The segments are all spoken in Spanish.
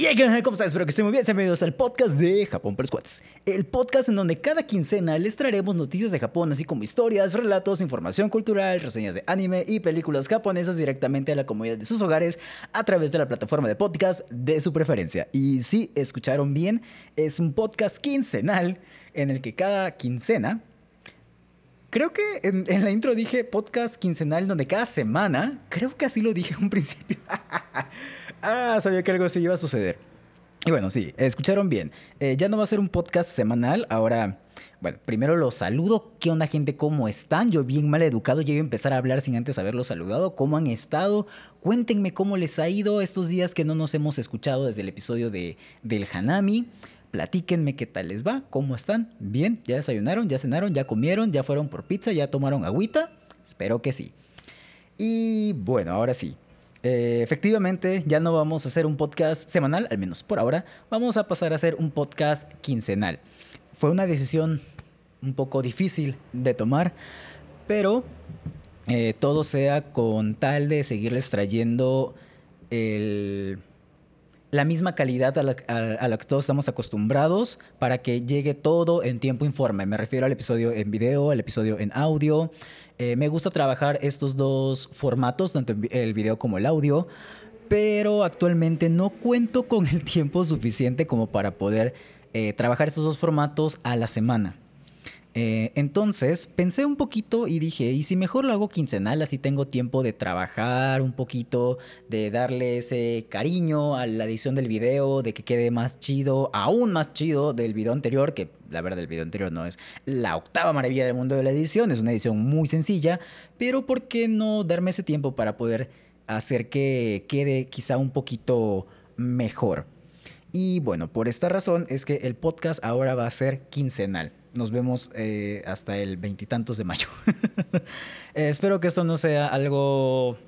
Y hey, ¿cómo estás? Espero que estén muy bien. Bienvenidos al podcast de Japón para Squats. El podcast en donde cada quincena les traeremos noticias de Japón, así como historias, relatos, información cultural, reseñas de anime y películas japonesas directamente a la comunidad de sus hogares a través de la plataforma de podcast de su preferencia. Y si escucharon bien, es un podcast quincenal en el que cada quincena Creo que en, en, la intro dije podcast quincenal donde cada semana, creo que así lo dije en un principio. Ah, sabía que algo así iba a suceder. Y bueno, sí, escucharon bien. Eh, ya no va a ser un podcast semanal, ahora, bueno, primero los saludo. ¿Qué onda gente? ¿Cómo están? Yo bien mal educado, ya iba a empezar a hablar sin antes haberlos saludado. ¿Cómo han estado? Cuéntenme cómo les ha ido estos días que no nos hemos escuchado desde el episodio de, del Hanami. Platíquenme qué tal les va, cómo están. Bien, ya desayunaron, ya cenaron, ya comieron, ya fueron por pizza, ya tomaron agüita. Espero que sí. Y bueno, ahora sí. Eh, efectivamente, ya no vamos a hacer un podcast semanal, al menos por ahora. Vamos a pasar a hacer un podcast quincenal. Fue una decisión un poco difícil de tomar, pero eh, todo sea con tal de seguirles trayendo la misma calidad a la, que todos estamos acostumbrados para que llegue todo en tiempo informe. Me refiero al episodio en video, al episodio en audio. Eh, me gusta trabajar estos dos formatos, tanto el video como el audio, pero actualmente no cuento con el tiempo suficiente como para poder eh, trabajar estos dos formatos a la semana. Eh, entonces pensé un poquito y dije, ¿y si mejor lo hago quincenal? Así tengo tiempo de trabajar un poquito, de darle ese cariño a la edición del video, de que quede más chido, aún más chido del video anterior, que la verdad el video anterior no es la octava maravilla del mundo de la edición, es una edición muy sencilla, pero ¿por qué no darme ese tiempo para poder hacer que quede quizá un poquito mejor? Y bueno, por esta razón es que el podcast ahora va a ser quincenal. Nos vemos eh, hasta el veintitantos de mayo. Eh, espero que esto no sea algo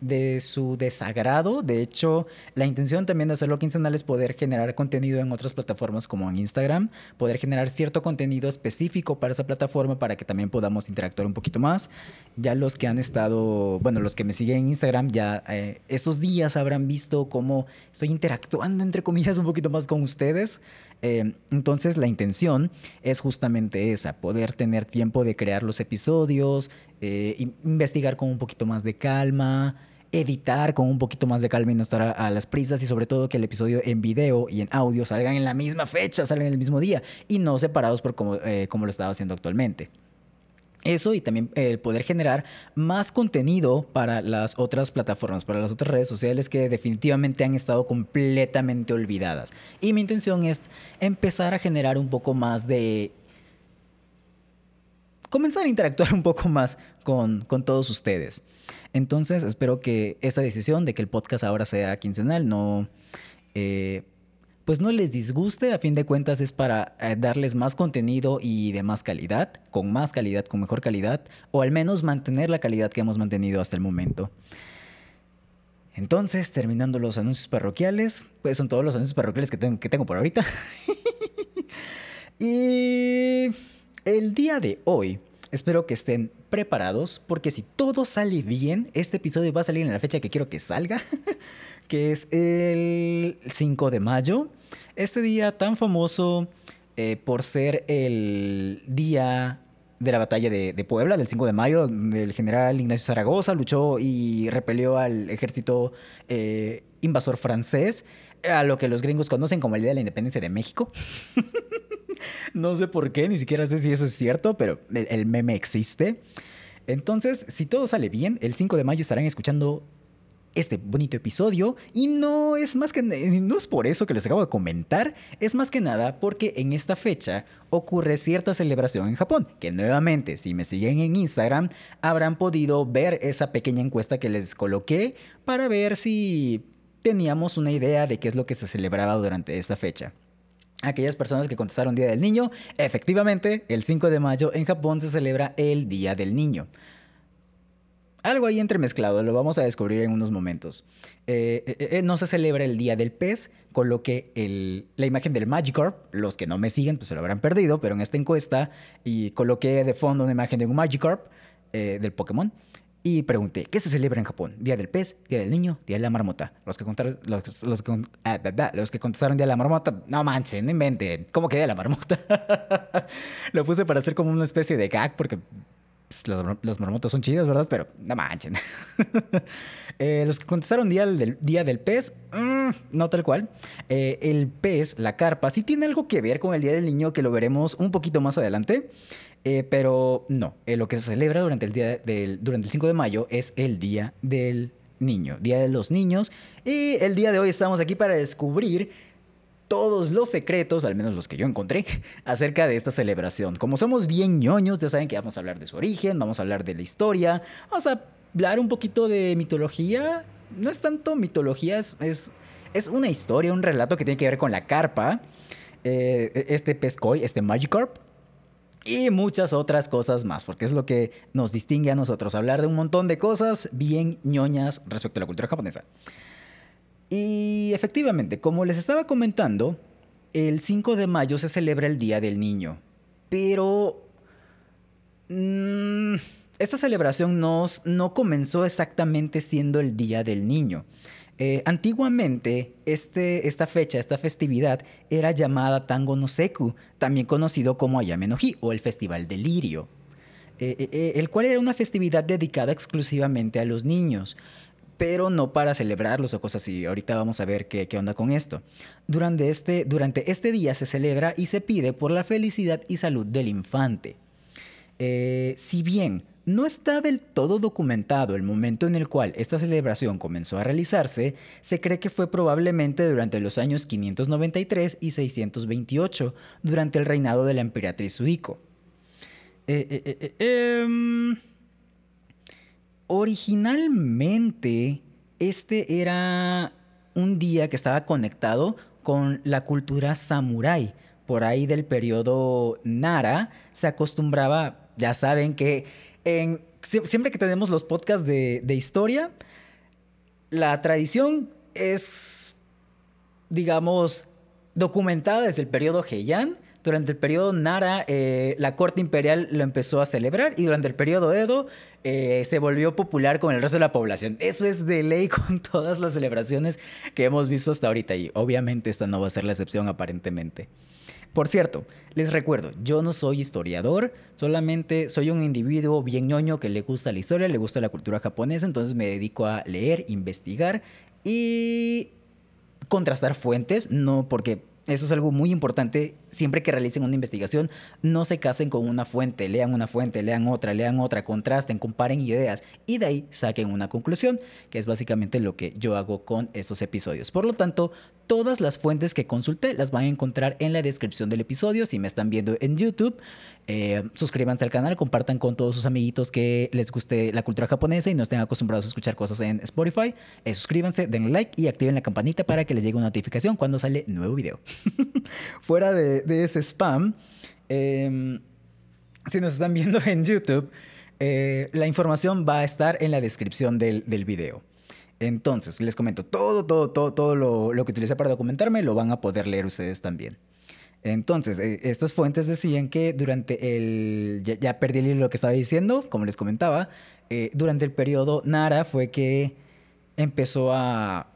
de su desagrado. De hecho, la intención también de hacerlo quincenal es poder generar contenido en otras plataformas como en Instagram, poder generar cierto contenido específico para esa plataforma para que también podamos interactuar un poquito más. Ya los que han estado, bueno, los que me siguen en Instagram, ya eh, estos días habrán visto cómo estoy interactuando, entre comillas, un poquito más con ustedes. Eh, entonces la intención es justamente esa, poder tener tiempo de crear los episodios, eh, investigar con un poquito más de calma, editar con un poquito más de calma y no estar a, las prisas y sobre todo que el episodio en video y en audio salgan en la misma fecha, salgan el mismo día y no separados por como, eh, como lo estaba haciendo actualmente. Eso y también el poder generar más contenido para las otras plataformas, para las otras redes sociales que definitivamente han estado completamente olvidadas. Y mi intención es empezar a generar un poco más de... comenzar a interactuar un poco más con, con todos ustedes. Entonces espero que esta decisión de que el podcast ahora sea quincenal no... Eh, pues no les disguste, a fin de cuentas es para eh, darles más contenido y de más calidad, con más calidad, con mejor calidad, o al menos mantener la calidad que hemos mantenido hasta el momento. Entonces, terminando los anuncios parroquiales, pues son todos los anuncios parroquiales que tengo, que tengo por ahorita. y el día de hoy, espero que estén preparados, porque si todo sale bien, este episodio va a salir en la fecha que quiero que salga, que es el 5 de mayo. Este día tan famoso eh, por ser el día de la batalla de, Puebla, del 5 de mayo, el general Ignacio Zaragoza luchó y repelió al ejército eh, invasor francés, a lo que los gringos conocen como el Día de la Independencia de México. no sé por qué, ni siquiera sé si eso es cierto, pero el meme existe. Entonces, si todo sale bien, el 5 de mayo estarán escuchando este bonito episodio y no es más que no es por eso que les acabo de comentar, es más que nada porque en esta fecha ocurre cierta celebración en Japón, que nuevamente si me siguen en Instagram habrán podido ver esa pequeña encuesta que les coloqué para ver si teníamos una idea de qué es lo que se celebraba durante esta fecha. Aquellas personas que contestaron Día del Niño, efectivamente, el 5 de mayo en Japón se celebra el Día del Niño algo ahí entremezclado, lo vamos a descubrir en unos momentos. Eh, eh, eh, no se celebra el Día del Pez, coloqué el, la imagen del Magikarp, los que no me siguen pues se lo habrán perdido, pero en esta encuesta y coloqué de fondo una imagen de un Magikarp del Pokémon. y pregunté, ¿qué se celebra en Japón? ¿Día del pez? ¿Día del niño? ¿Día de la marmota? Los que, contaron, los, los, que, ah, los que contestaron Día de la marmota, no manchen, no inventen. ¿Cómo que Día de la marmota? Lo puse para hacer como una especie de gag porque pues, los, marmotas son chidas, ¿verdad? Pero no manchen. Eh, los que contestaron día del, día del pez, mm, no tal cual. Eh, el pez, la carpa, sí tiene algo que ver con el Día del Niño, que lo veremos un poquito más adelante. Eh, pero no, lo que se celebra durante el, día del, durante el 5 de mayo es el Día del Niño, Día de los Niños. Y el día de hoy estamos aquí para descubrir todos los secretos, al menos los que yo encontré, acerca de esta celebración. Como somos bien ñoños, ya saben que vamos a hablar de su origen, vamos a hablar de la historia, vamos a hablar un poquito de mitología. No es tanto mitología, es, es, una historia, un relato que tiene que ver con la carpa, eh, este pescoy, este Magikarp. Y muchas otras cosas más, porque es lo que nos distingue a nosotros, hablar de un montón de cosas bien ñoñas respecto a la cultura japonesa. Y efectivamente, como les estaba comentando, el 5 de mayo se celebra el Día del Niño. Pero... Mm, esta celebración no, no, comenzó exactamente siendo el Día del Niño. Eh, antiguamente, este, esta fecha, esta festividad, era llamada Tango no Seku, también conocido como Ayame no Hi, o el Festival del Lirio, eh, eh, el cual era una festividad dedicada exclusivamente a los niños pero no para celebrarlos o cosas así. Ahorita vamos a ver qué, qué onda con esto. Durante este, durante este día se celebra y se pide por la felicidad y salud del infante. Eh, si bien no está del todo documentado el momento en el cual esta celebración comenzó a realizarse, se cree que fue probablemente durante los años 593 y 628, durante el reinado de la emperatriz Suiko. Eh, eh, eh em, originalmente este era un día que estaba conectado con la cultura samurái. Por ahí del periodo Nara se acostumbraba, ya saben que siempre que tenemos los podcasts de, de historia, la tradición es, digamos, documentada desde el periodo Heian durante el periodo Nara, eh, la corte imperial lo empezó a celebrar y durante el periodo Edo eh, se volvió popular con el resto de la población. Eso es de ley con todas las celebraciones que hemos visto hasta ahorita y obviamente esta no va a ser la excepción aparentemente. Por cierto, les recuerdo, yo no soy historiador, solamente soy un individuo bien ñoño que le gusta la historia, le gusta la cultura japonesa, entonces me dedico a leer, investigar y contrastar fuentes, no porque eso es algo muy importante. Siempre que realicen una investigación, no se casen con una fuente, lean una fuente, lean otra, lean otra, contrasten, comparen ideas y de ahí saquen una conclusión, que es básicamente lo que yo hago con estos episodios. Por lo tanto, todas las fuentes que consulté las van a encontrar en la descripción del episodio. Si me están viendo en YouTube, eh, suscríbanse al canal, compartan con todos sus amiguitos que les guste la cultura japonesa y no estén acostumbrados a escuchar cosas en Spotify. Eh, suscríbanse, denle like y activen la campanita para que les llegue una notificación cuando sale nuevo video. Fuera de, ese spam, em, si nos están viendo en YouTube, eh, la información va a estar en la descripción del, del video. Entonces, les comento, todo, todo, todo, todo lo, lo que utilicé para documentarme lo van a poder leer ustedes también. Entonces, eh, estas fuentes decían que durante el... Ya, perdí el hilo lo que estaba diciendo, como les comentaba. Eh, durante el periodo Nara fue que empezó a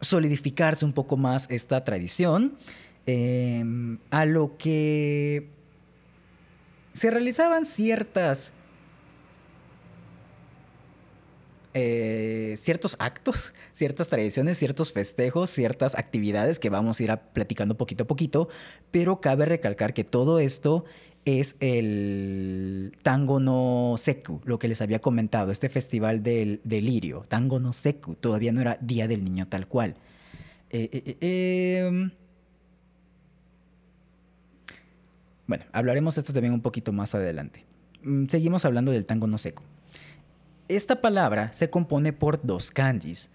solidificarse un poco más esta tradición, em, a lo que se realizaban ciertas Eh, ciertos actos, ciertas tradiciones, ciertos festejos, ciertas actividades que vamos a ir platicando poquito a poquito, pero cabe recalcar que todo esto es el Tango no Seku, lo que les había comentado, este festival del delirio, Tango no Seku, todavía no era Día del Niño tal cual. Eh, eh, em, bueno, hablaremos de esto también un poquito más adelante. Mm, seguimos hablando del Tango no Seku. Esta palabra se compone por dos kanjis.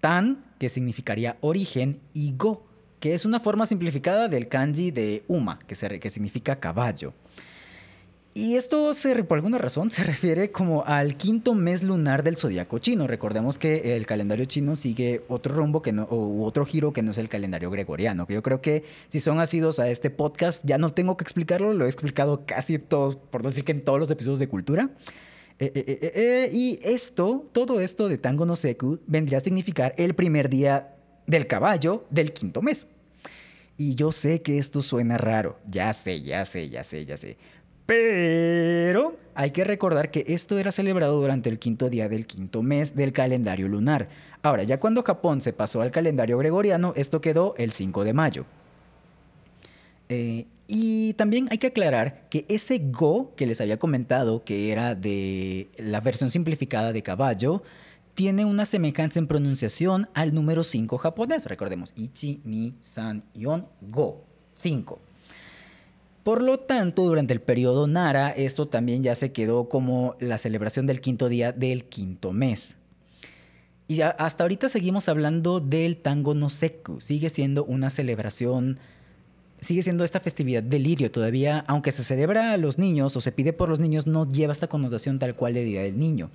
Tan, que significaría origen, y go, que es una forma simplificada del kanji de uma, que, significa caballo. Y esto, por alguna razón, se refiere como al quinto mes lunar del zodiaco chino. Recordemos que el calendario chino sigue otro rumbo que no, u otro giro que no es el calendario gregoriano. Yo creo que si son asidos a este podcast, ya no tengo que explicarlo, lo he explicado casi todos, por decir que en todos los episodios de cultura. Y esto, todo esto de Tango no Seku vendría a significar el primer día del caballo del quinto mes. Y yo sé que esto suena raro, ya sé, ya sé, ya sé, ya sé. Pero hay que recordar que esto era celebrado durante el quinto día del quinto mes del calendario lunar. Ahora, ya cuando Japón se pasó al calendario gregoriano, esto quedó el 5 de mayo. Eh, y también hay que aclarar que ese Go que les había comentado, que era de la versión simplificada de caballo, tiene una semejanza en pronunciación al número 5 japonés. Recordemos, Ichi, Ni, San, Yon, Go. 5. Por lo tanto, durante el periodo Nara, esto también ya se quedó como la celebración del quinto día del quinto mes. Y hasta ahorita seguimos hablando del Tango no Seku. Sigue siendo una celebración, sigue siendo esta festividad del lirio. Todavía, aunque se celebra a los niños o se pide por los niños, no lleva esta connotación tal cual de Día del Niño.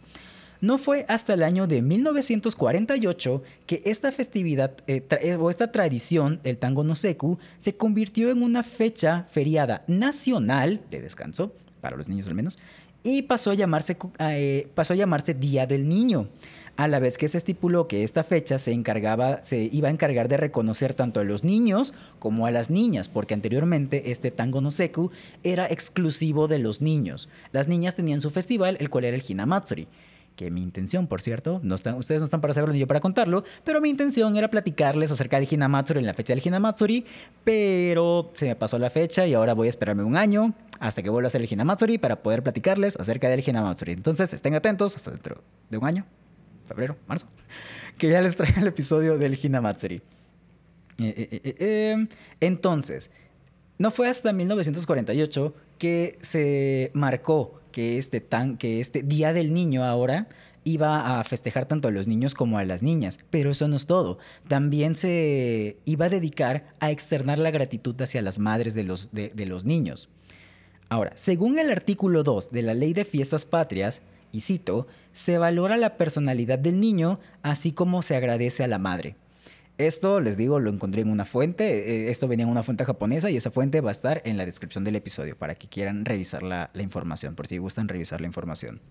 No fue hasta el año de 1948 que esta festividad eh, eh, o esta tradición, el Tango no Seku, se convirtió en una fecha feriada nacional de descanso, para los niños al menos, y pasó a llamarse, eh, pasó a llamarse Día del Niño a la vez que se estipuló que esta fecha se encargaba, se iba a encargar de reconocer tanto a los niños como a las niñas, porque anteriormente este tango no seku era exclusivo de los niños. Las niñas tenían su festival, el cual era el Hinamatsuri que mi intención, por cierto, no están, ustedes no están para saberlo ni yo para contarlo, pero mi intención era platicarles acerca del Hinamatsuri en la fecha del Hinamatsuri, pero se me pasó la fecha y ahora voy a esperarme un año hasta que vuelva a hacer el Hinamatsuri para poder platicarles acerca del Hinamatsuri. Entonces, estén atentos hasta dentro de un año, febrero, marzo, que ya les traiga el episodio del Hinamatsuri. Eh, eh, eh, entonces, no fue hasta 1948 que se marcó que este, tan, que este Día del Niño ahora iba a festejar tanto a los niños como a las niñas. Pero eso no es todo. También se iba a dedicar a externar la gratitud hacia las madres de los, de, los niños. Ahora, según el artículo 2 de la Ley de Fiestas Patrias, y cito, se valora la personalidad del niño así como se agradece a la madre. Esto, les digo, lo encontré en una fuente. Eh, esto venía en una fuente japonesa y esa fuente va a estar en la descripción del episodio para que quieran revisar la, información, por si gustan revisar la información.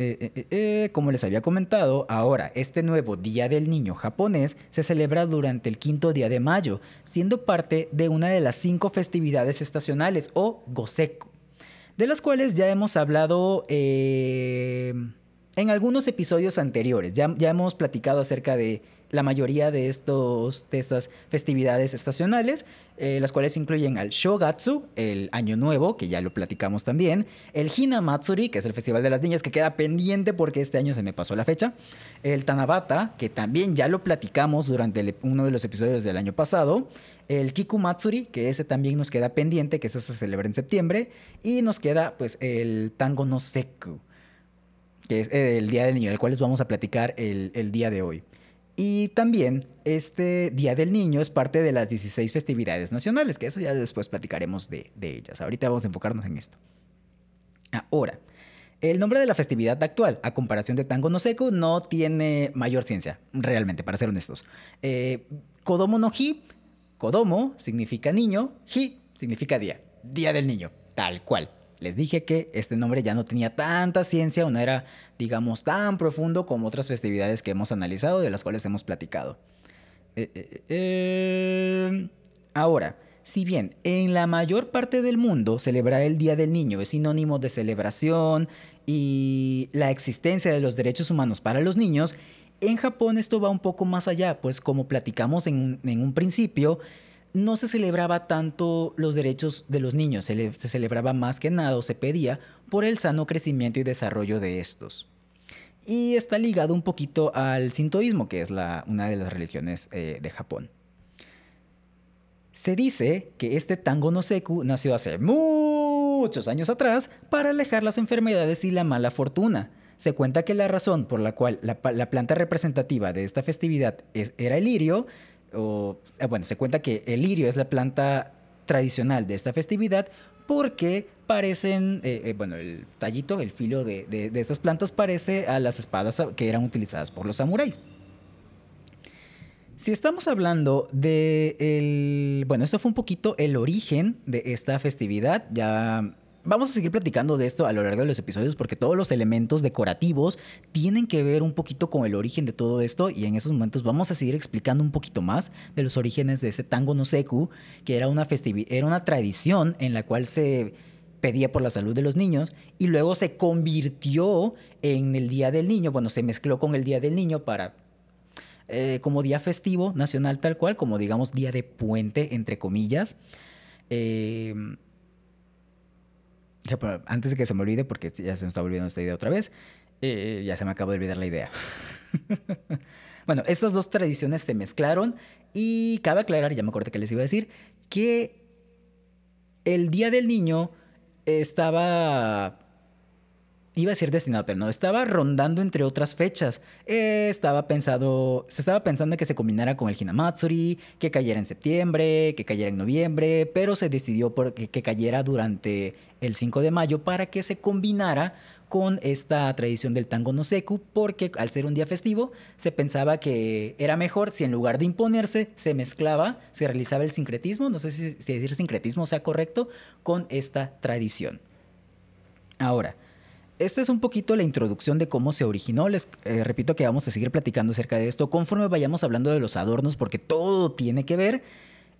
Eh, eh, como les había comentado, ahora este nuevo Día del Niño japonés se celebra durante el quinto día de mayo, siendo parte de una de las cinco festividades estacionales o Goseku, de las cuales ya hemos hablado en algunos episodios anteriores. Ya, ya hemos platicado acerca de la mayoría de, estos, de estas festividades estacionales, eh, las cuales incluyen al Shogatsu, el Año Nuevo, que ya lo platicamos también, el Hinamatsuri, que es el Festival de las Niñas, que queda pendiente porque este año se me pasó la fecha, el Tanabata, que también ya lo platicamos durante uno de los episodios del año pasado, el Kikumatsuri, que ese también nos queda pendiente, que ese se celebra en septiembre, y nos queda pues el Tango no Seku, que es el Día del Niño, del cual les vamos a platicar el, el día de hoy. Y también este Día del Niño es parte de las 16 festividades nacionales, que eso ya después platicaremos de, ellas. Ahorita vamos a enfocarnos en esto. Ahora, el nombre de la festividad actual, a comparación de Tango no Seku, no tiene mayor ciencia, realmente, para ser honestos. Eh, Kodomo no Hi, Kodomo significa niño, Hi significa día, Día del Niño, tal cual. Les dije que este nombre ya no tenía tanta ciencia o no era, digamos, tan profundo como otras festividades que hemos analizado, de las cuales hemos platicado. Eh, eh, eh, ahora, si bien en la mayor parte del mundo celebrar el Día del Niño es sinónimo de celebración y la existencia de los derechos humanos para los niños, en Japón esto va un poco más allá, pues como platicamos en un principio, no se celebraba tanto los derechos de los niños, se, celebraba más que nada o se pedía por el sano crecimiento y desarrollo de estos. Y está ligado un poquito al sintoísmo, que es una de las religiones eh, de Japón. Se dice que este tango no seku nació hace muchos años atrás para alejar las enfermedades y la mala fortuna. Se cuenta que la razón por la cual la, planta representativa de esta festividad era el lirio eh, bueno, se cuenta que el lirio es la planta tradicional de esta festividad porque parecen, eh, eh, bueno, el tallito, el filo de, estas plantas parece a las espadas que eran utilizadas por los samuráis. Si estamos hablando de el, bueno, esto fue un poquito el origen de esta festividad, ya vamos a seguir platicando de esto a lo largo de los episodios porque todos los elementos decorativos tienen que ver un poquito con el origen de todo esto y en esos momentos vamos a seguir explicando un poquito más de los orígenes de ese tango no seku, que era una, era una tradición en la cual se pedía por la salud de los niños y luego se convirtió en el Día del Niño, bueno, se mezcló con el Día del Niño para eh, como día festivo nacional tal cual, como digamos día de puente, entre comillas. Eh, antes de que se me olvide, porque ya se me está volviendo esta idea otra vez, eh, ya se me acabó de olvidar la idea. bueno, estas dos tradiciones se mezclaron y cabe aclarar, ya me acordé que les iba a decir, que el Día del Niño estaba iba a ser destinado, pero no, estaba rondando entre otras fechas. Eh, estaba pensado, se estaba pensando que se combinara con el Hinamatsuri, que cayera en septiembre, que cayera en noviembre, pero se decidió por que, cayera durante el 5 de mayo para que se combinara con esta tradición del tango no seku, porque al ser un día festivo se pensaba que era mejor si en lugar de imponerse se mezclaba, se realizaba el sincretismo, no sé si decir sincretismo sea correcto, con esta tradición. Ahora, esta es un poquito la introducción de cómo se originó. Les eh, repito que vamos a seguir platicando acerca de esto conforme vayamos hablando de los adornos porque todo tiene que ver.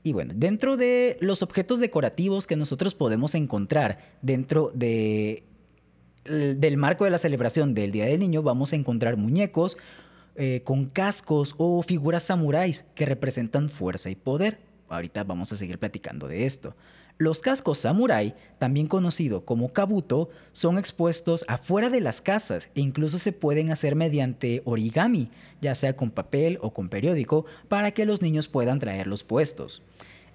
Y bueno, dentro de los objetos decorativos que nosotros podemos encontrar dentro de, del marco de la celebración del Día del Niño, vamos a encontrar muñecos eh, con cascos o figuras samuráis que representan fuerza y poder. Ahorita vamos a seguir platicando de esto. Los cascos samurai, también conocido como kabuto, son expuestos afuera de las casas e incluso se pueden hacer mediante origami, ya sea con papel o con periódico, para que los niños puedan traerlos puestos.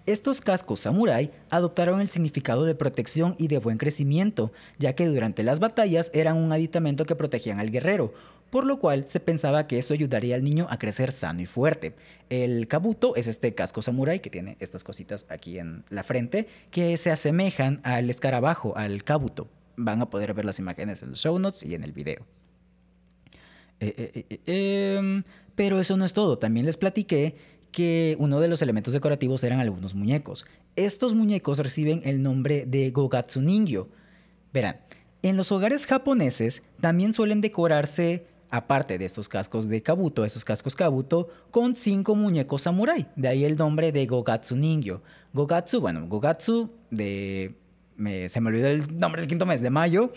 Estos cascos samurai adoptaron el significado de protección y de buen crecimiento, ya que durante las batallas eran un aditamento que protegían al guerrero, por lo cual se pensaba que esto ayudaría al niño a crecer sano y fuerte. El kabuto es este casco samurai que tiene estas cositas aquí en la frente que se asemejan al escarabajo, al kabuto. Van a poder ver las imágenes en los show notes y en el video. Eh, eh, eh, em, pero eso no es todo, también les platiqué que uno de los elementos decorativos eran algunos muñecos. Estos muñecos reciben el nombre de Gogatsu Ningyo. Verán, en los hogares japoneses también suelen decorarse aparte de estos cascos de Kabuto, esos cascos Kabuto, con cinco muñecos samurai. De ahí el nombre de Gogatsu Ningyo. Gogatsu, bueno, Gogatsu de... se me olvidó el nombre del quinto mes, de mayo.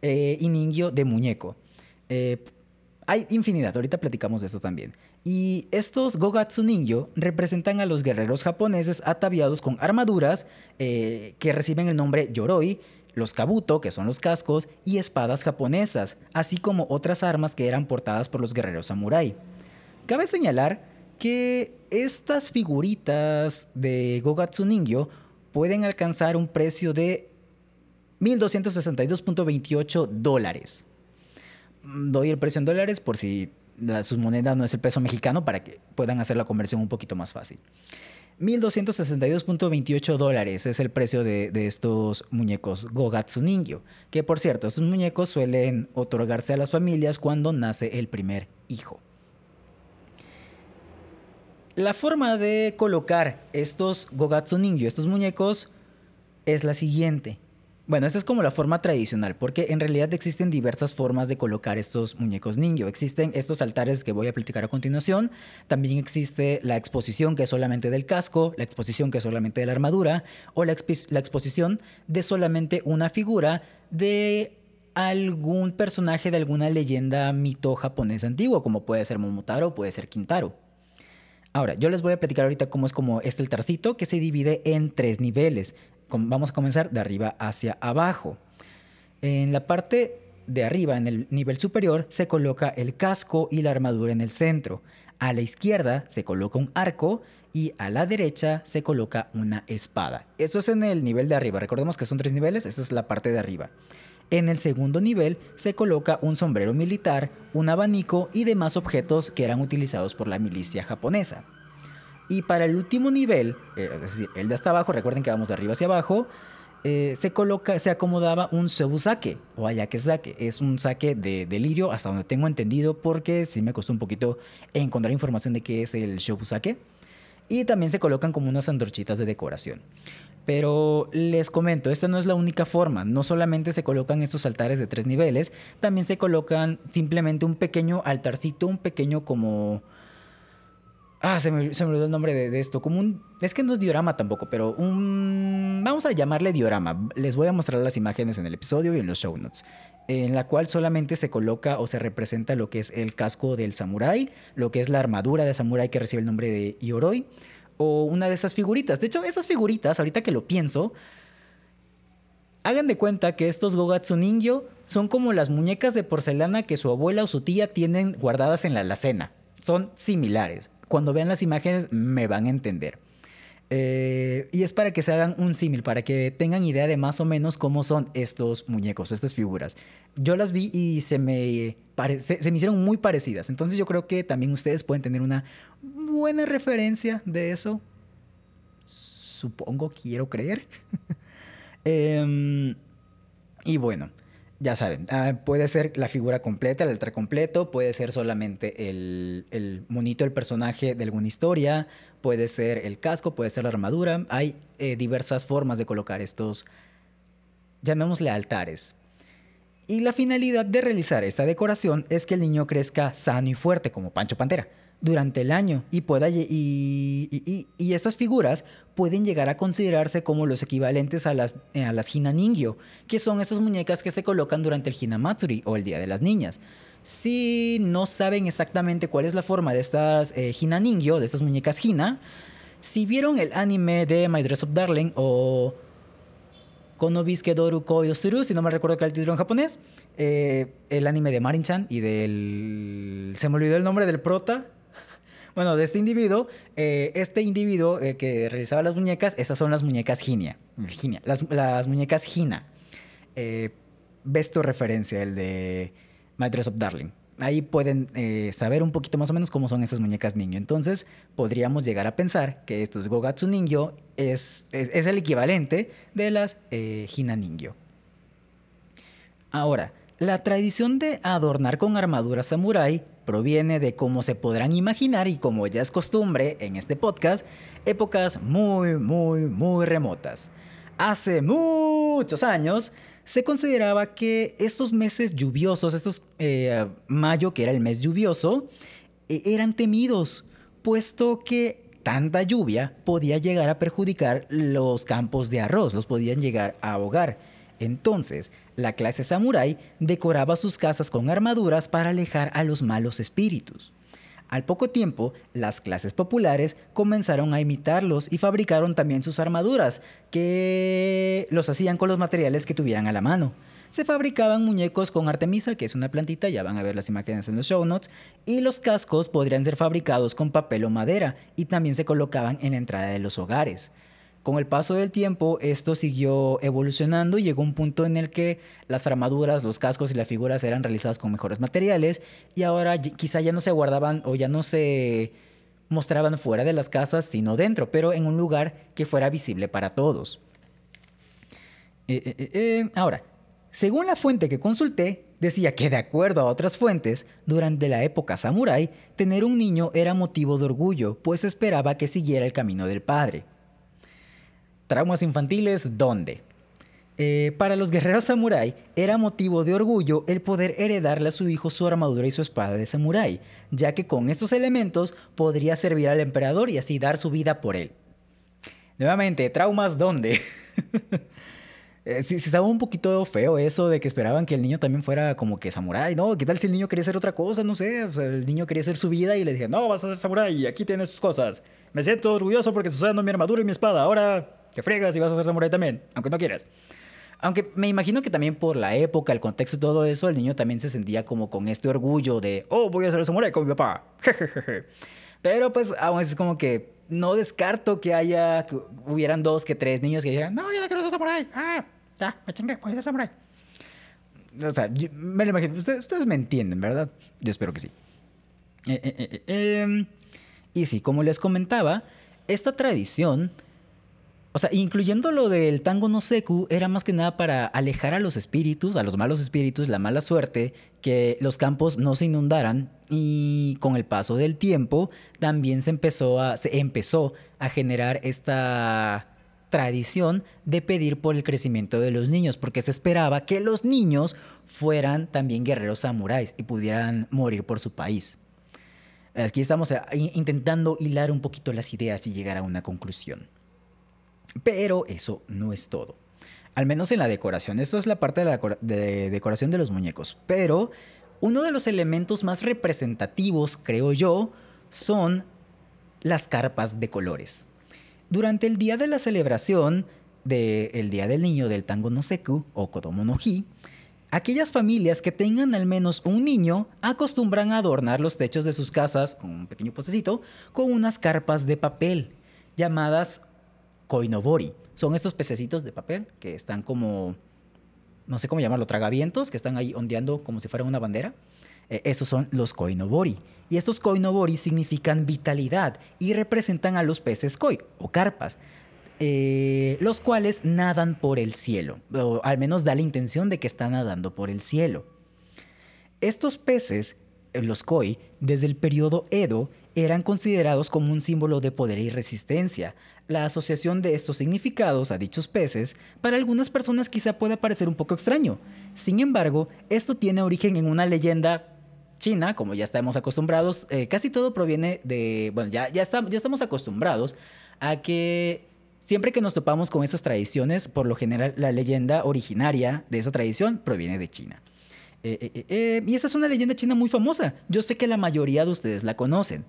Eh, y Ningyo de muñeco. Eh, hay infinidad, ahorita platicamos de esto también. Y estos Gogatsu Ningyo representan a los guerreros japoneses ataviados con armaduras eh, que reciben el nombre Yoroi los kabuto, que son los cascos, y espadas japonesas, así como otras armas que eran portadas por los guerreros samurái. Cabe señalar que estas figuritas de Gogatsu Ningyo pueden alcanzar un precio de 1.262.28 dólares. Doy el precio en dólares por si su moneda no es el peso mexicano para que puedan hacer la conversión un poquito más fácil. 1.262.28 dólares es el precio de, estos muñecos Gogatsu Ningyo. Que por cierto, estos muñecos suelen otorgarse a las familias cuando nace el primer hijo. La forma de colocar estos Gogatsu Ningyo, estos muñecos, es la siguiente. Bueno, esta es como la forma tradicional, porque en realidad existen diversas formas de colocar estos muñecos niño. Existen estos altares que voy a platicar a continuación. También existe la exposición que es solamente del casco, la exposición que es solamente de la armadura, o la, exposición de solamente una figura de algún personaje de alguna leyenda mito japonés antiguo, como puede ser Momotaro o puede ser Kintaro. Ahora, yo les voy a platicar ahorita cómo es como este altarcito que se divide en tres niveles vamos a comenzar de arriba hacia abajo. En la parte de arriba, en el nivel superior, se coloca el casco y la armadura en el centro. A la izquierda se coloca un arco y a la derecha se coloca una espada. Eso es en el nivel de arriba. Recordemos que son tres niveles, esta es la parte de arriba. En el segundo nivel se coloca un sombrero militar, un abanico y demás objetos que eran utilizados por la milicia japonesa. Y para el último nivel, eh, es decir, el de hasta abajo, recuerden que vamos de arriba hacia abajo, eh, se coloca, se acomodaba un Shobusake o Ayakesake. Es un saque de delirio, hasta donde tengo entendido, porque sí me costó un poquito encontrar información de qué es el Shobusake. y también se colocan como unas antorchitas de decoración. Pero les comento, esta no es la única forma. No solamente se colocan estos altares de tres niveles, también se colocan simplemente un pequeño altarcito, un pequeño como... Ah, se me, olvidó el nombre de, esto. Como un... Es que no es diorama tampoco, pero un... Vamos a llamarle diorama. Les voy a mostrar las imágenes en el episodio y en los show notes. En la cual solamente se coloca o se representa lo que es el casco del samurái, lo que es la armadura de samurái que recibe el nombre de Yoroi o una de esas figuritas. De hecho, estas figuritas, ahorita que lo pienso, hagan de cuenta que estos Gogatsu Ningyo son como las muñecas de porcelana que su abuela o su tía tienen guardadas en la alacena. Son similares. Cuando vean las imágenes me van a entender. Eh, y es para que se hagan un símil, para que tengan idea de más o menos cómo son estos muñecos, estas figuras. Yo las vi y se me, se me hicieron muy parecidas. Entonces yo creo que también ustedes pueden tener una buena referencia de eso. Supongo, quiero creer. eh, y bueno, ya saben, ah, puede ser la figura completa, el altar completo, puede ser solamente el, monito, el personaje de alguna historia, puede ser el casco, puede ser la armadura. Hay eh, diversas formas de colocar estos, llamémosle altares. Y la finalidad de realizar esta decoración es que el niño crezca sano y fuerte, como Pancho Pantera durante el año y, pueda, y, y, estas figuras pueden llegar a considerarse como los equivalentes a las, eh, a las Hina Ningyo, que son esas muñecas que se colocan durante el Hinamatsuri o el Día de las Niñas. Si no saben exactamente cuál es la forma de estas eh, Hina Ningyo, de estas muñecas Hina, si vieron el anime de My Dress Up Darling o Konobiske Doru Koyosuru, si no me recuerdo que el título en japonés, eh, el anime de Marin-chan y del... Se me olvidó el nombre del prota, bueno, de este individuo, eh, este individuo que realizaba las muñecas, esas son las muñecas Ginia. las, muñecas Gina. Eh, ves tu referencia, el de My Dress Up Darling. Ahí pueden eh, saber un poquito más o menos cómo son esas muñecas niño. Entonces, podríamos llegar a pensar que estos Gogatsu Ningyo es, es, el equivalente de las Hina Ningyo. Ahora, la tradición de adornar con armadura samurai proviene de, como se podrán imaginar y como ya es costumbre en este podcast, épocas muy, muy, muy remotas. Hace muchos años se consideraba que estos meses lluviosos, estos eh, mayo que era el mes lluvioso, eh, eran temidos, puesto que tanta lluvia podía llegar a perjudicar los campos de arroz, los podían llegar a ahogar. Entonces, la clase samurái decoraba sus casas con armaduras para alejar a los malos espíritus. Al poco tiempo, las clases populares comenzaron a imitarlos y fabricaron también sus armaduras, que los hacían con los materiales que tuvieran a la mano. Se fabricaban muñecos con artemisa, que es una plantita, ya van a ver las imágenes en los show notes, y los cascos podrían ser fabricados con papel o madera, y también se colocaban en la entrada de los hogares. Con el paso del tiempo, esto siguió evolucionando y llegó un punto en el que las armaduras, los cascos y las figuras eran realizadas con mejores materiales y ahora quizá ya no se guardaban o ya no se mostraban fuera de las casas, sino dentro, pero en un lugar que fuera visible para todos. Eh, eh, eh, ahora, según la fuente que consulté, decía que de acuerdo a otras fuentes, durante la época samurái, tener un niño era motivo de orgullo, pues esperaba que siguiera el camino del padre. Traumas infantiles, ¿dónde? Eh, para los guerreros samurái era motivo de orgullo el poder heredarle a su hijo su armadura y su espada de samurái, ya que con estos elementos podría servir al emperador y así dar su vida por él. Nuevamente, traumas dónde? eh, si, si, estaba un poquito feo eso de que esperaban que el niño también fuera como que samurái, ¿no? ¿Qué tal si el niño quería ser otra cosa? No sé, el niño quería ser su vida y le dije, no, vas a ser samurái, aquí tienes tus cosas. Me siento orgulloso porque estoy usando mi armadura y mi espada, ahora que fregas y vas a ser samurái también, aunque no quieras. Aunque me imagino que también por la época, el contexto y todo eso, el niño también se sentía como con este orgullo de, oh, voy a ser samurái con mi papá. Pero pues aún es como que no descarto que haya, que hubieran dos, que tres niños que dijeran, no, yo no quiero ser samurái. Ah, ya, me chingué, voy a ser samurái. O sea, yo, me lo imagino. Ustedes, ustedes, me entienden, ¿verdad? Yo espero que sí. Eh, eh, eh, eh, y sí, como les comentaba, esta tradición O sea, incluyendo lo del tango no seku, era más que nada para alejar a los espíritus, a los malos espíritus, la mala suerte, que los campos no se inundaran. Y con el paso del tiempo, también se empezó a, se empezó a generar esta tradición de pedir por el crecimiento de los niños, porque se esperaba que los niños fueran también guerreros samuráis y pudieran morir por su país. Aquí estamos eh, intentando hilar un poquito las ideas y llegar a una conclusión. Pero eso no es todo. Al menos en la decoración. Esto es la parte de la decoración de los muñecos. Pero uno de los elementos más representativos, creo yo, son las carpas de colores. Durante el día de la celebración del Día del Niño del Tango no Seku o Kodomo no aquellas familias que tengan al menos un niño acostumbran a adornar los techos de sus casas con un pequeño postecito con unas carpas de papel llamadas koinobori. Son estos pececitos de papel que están como, no sé cómo llamarlo, tragavientos, que están ahí ondeando como si fuera una bandera. Eh, esos son los koinobori. Y estos koinobori significan vitalidad y representan a los peces koi o carpas. Eh, los cuales nadan por el cielo, o al menos da la intención de que están nadando por el cielo. Estos peces, eh, los koi, desde el periodo Edo, eran considerados como un símbolo de poder y resistencia. La asociación de estos significados a dichos peces para algunas personas quizá pueda parecer un poco extraño. Sin embargo, esto tiene origen en una leyenda china, como ya estamos acostumbrados, eh, casi todo proviene de, bueno, ya, ya, estamos acostumbrados a que siempre que nos topamos con esas tradiciones, por lo general la leyenda originaria de esa tradición proviene de China. Eh, eh, y esa es una leyenda china muy famosa. Yo sé que la mayoría de ustedes la conocen.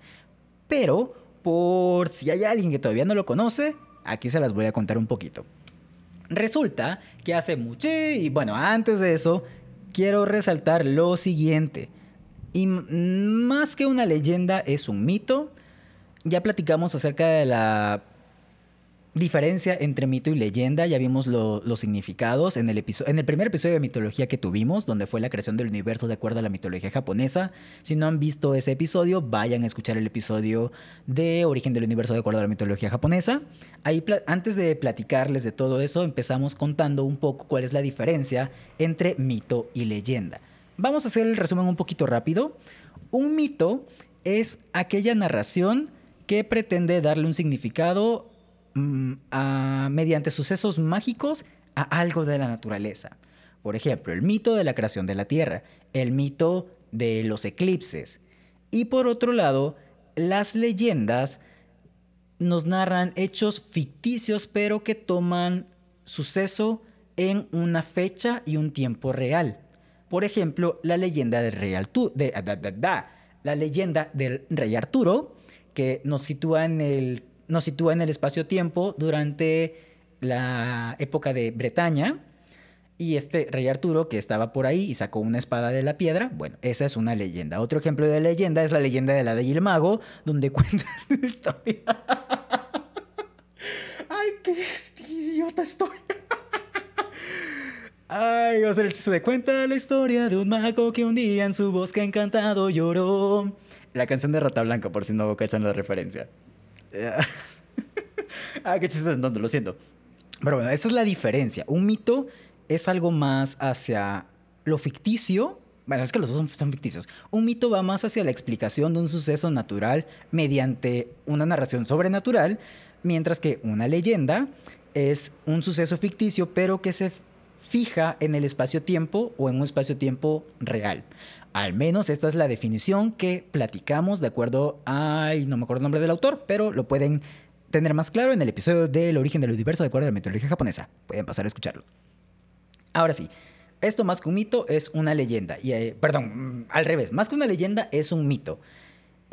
Pero, por si hay alguien que todavía no lo conoce, aquí se las voy a contar un poquito. Resulta que hace mucho, y bueno, antes de eso, quiero resaltar lo siguiente. Y más que una leyenda, es un mito. Ya platicamos acerca de la diferencia entre mito y leyenda, ya vimos los significados en el, en el primer episodio de mitología que tuvimos, donde fue la creación del universo de acuerdo a la mitología japonesa. Si no han visto ese episodio, vayan a escuchar el episodio de origen del universo de acuerdo a la mitología japonesa. Ahí, antes de platicarles de todo eso, empezamos contando un poco cuál es la diferencia entre mito y leyenda. Vamos a hacer el resumen un poquito rápido. Un mito es aquella narración que pretende darle un significado Mm, mediante sucesos mágicos a algo de la naturaleza. Por ejemplo, el mito de la creación de la Tierra, el mito de los eclipses. Y por otro lado, las leyendas nos narran hechos ficticios pero que toman suceso en una fecha y un tiempo real. Por ejemplo, la leyenda del rey Arturo, de, la leyenda del rey Arturo, que nos sitúa en el nos sitúa en el espacio-tiempo durante la época de Bretaña. Y este rey Arturo que estaba por ahí y sacó una espada de la piedra, bueno, esa es una leyenda. Otro ejemplo de leyenda es la leyenda de la de mago, donde cuenta la historia. ¡Ay, qué idiota estoy! Ay, va a ser el chiste de cuenta la historia de un mago que un día en su bosque encantado lloró. La canción de Rata Blanca, por si no cachan la referencia. ah, qué chiste tonto, lo siento. Pero bueno, esa es la diferencia. Un mito es algo más hacia lo ficticio. Bueno, es que los dos son, ficticios. Un mito va más hacia la explicación de un suceso natural mediante una narración sobrenatural, mientras que una leyenda es un suceso ficticio, pero que se fija en el espacio-tiempo o en un espacio-tiempo real. Al menos esta es la definición que platicamos de acuerdo a, no me acuerdo el nombre del autor, pero lo pueden tener más claro en el episodio del origen del universo de acuerdo a la mitología japonesa. Pueden pasar a escucharlo. Ahora sí, esto más que un mito es una leyenda. Y, eh, perdón, mm, al revés, más que una leyenda es un mito.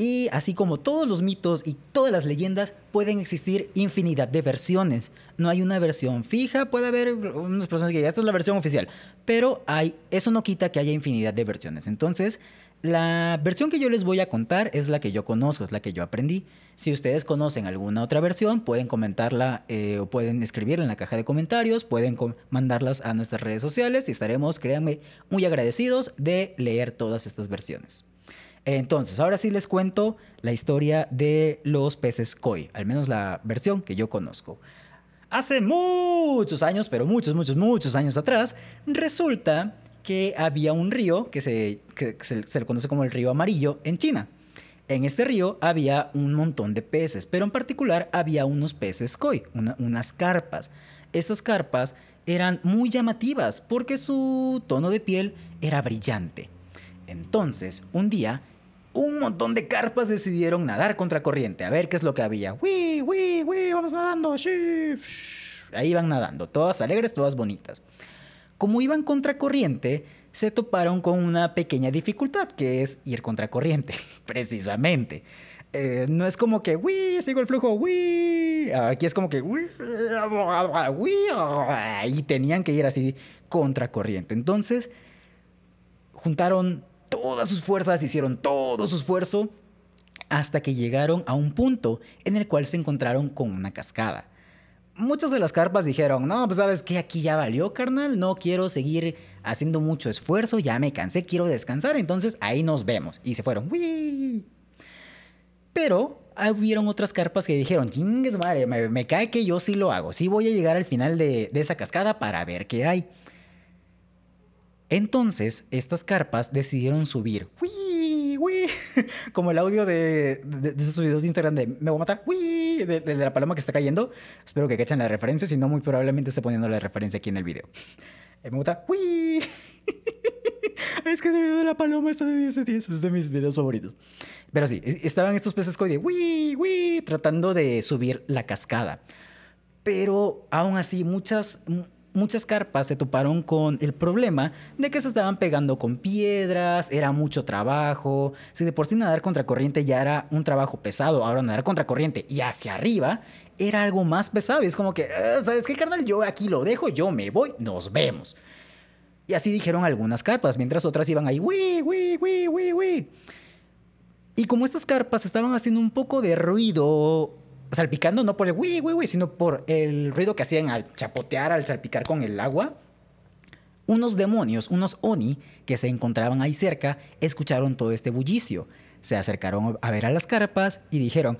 Y así como todos los mitos y todas las leyendas, pueden existir infinidad de versiones. No hay una versión fija, puede haber unas personas que digan, esta es la versión oficial, pero hay, eso no quita que haya infinidad de versiones. Entonces, la versión que yo les voy a contar es la que yo conozco, es la que yo aprendí. Si ustedes conocen alguna otra versión, pueden comentarla eh, o pueden escribirla en la caja de comentarios, pueden mandarlas a nuestras redes sociales y estaremos, créanme, muy agradecidos de leer todas estas versiones. Entonces, ahora sí les cuento la historia de los peces koi, al menos la versión que yo conozco. Hace muchos años, pero muchos, muchos, muchos años atrás, resulta que había un río que se, que se, le conoce como el río amarillo en China. En este río había un montón de peces, pero en particular había unos peces koi, una- unas carpas. Estas carpas eran muy llamativas porque su tono de piel era brillante. Entonces, un día, un montón de carpas decidieron nadar contra corriente, a ver qué es lo que había. ¡Wii, wii, wii! ¡Vamos nadando! Ahí iban nadando, todas alegres, todas bonitas. Como iban contra corriente, se toparon con una pequeña dificultad, que es ir contra corriente, precisamente. Eh, no es como que, ¡Wii! Sigo el flujo, ¡Wii! Aquí es como que. ¡Wii! Y tenían que ir así contra corriente. Entonces, juntaron todas sus fuerzas, hicieron todo su esfuerzo, hasta que llegaron a un punto en el cual se encontraron con una cascada. Muchas de las carpas dijeron, no, pues sabes que aquí ya valió, carnal, no quiero seguir haciendo mucho esfuerzo, ya me cansé, quiero descansar, entonces ahí nos vemos. Y se fueron, ¡Wii! Pero hubieron otras carpas que dijeron, chingues madre, me, me cae que yo sí lo hago, sí voy a llegar al final de, de esa cascada para ver qué hay. Entonces, estas carpas decidieron subir. ¡Wii! ¡Wii! Como el audio de, de, de esos videos de Instagram de Me voy a matar. ¡Wii! De, de- la paloma que está cayendo. Espero que cachen la referencia, si no, muy probablemente esté poniendo la referencia aquí en el video. Eh, Me voy a matar. ¡Wii! Es que ese video de la paloma está de 10 de 10. Es de mis videos favoritos. Pero sí, es- estaban estos peces koi de ¡Wii! ¡Wii! Tratando de subir la cascada. Pero aún así, muchas, mu- muchas carpas se toparon con el problema de que se estaban pegando con piedras, era mucho trabajo. Si de por sí nadar contra corriente ya era un trabajo pesado, ahora nadar contra corriente y hacia arriba era algo más pesado. Y es como que, "Ah, ¿sabes qué, carnal? Yo aquí lo dejo, yo me voy, nos vemos. Y así dijeron algunas carpas, mientras otras iban ahí, ¡Wii, wii, wii, wii, wii! Y como estas carpas estaban haciendo un poco de ruido, salpicando no por el wi, wi, wi, sino por el ruido que hacían al chapotear, al salpicar con el agua, unos demonios, unos oni, que se encontraban ahí cerca, escucharon todo este bullicio. Se acercaron a ver a las carpas y dijeron,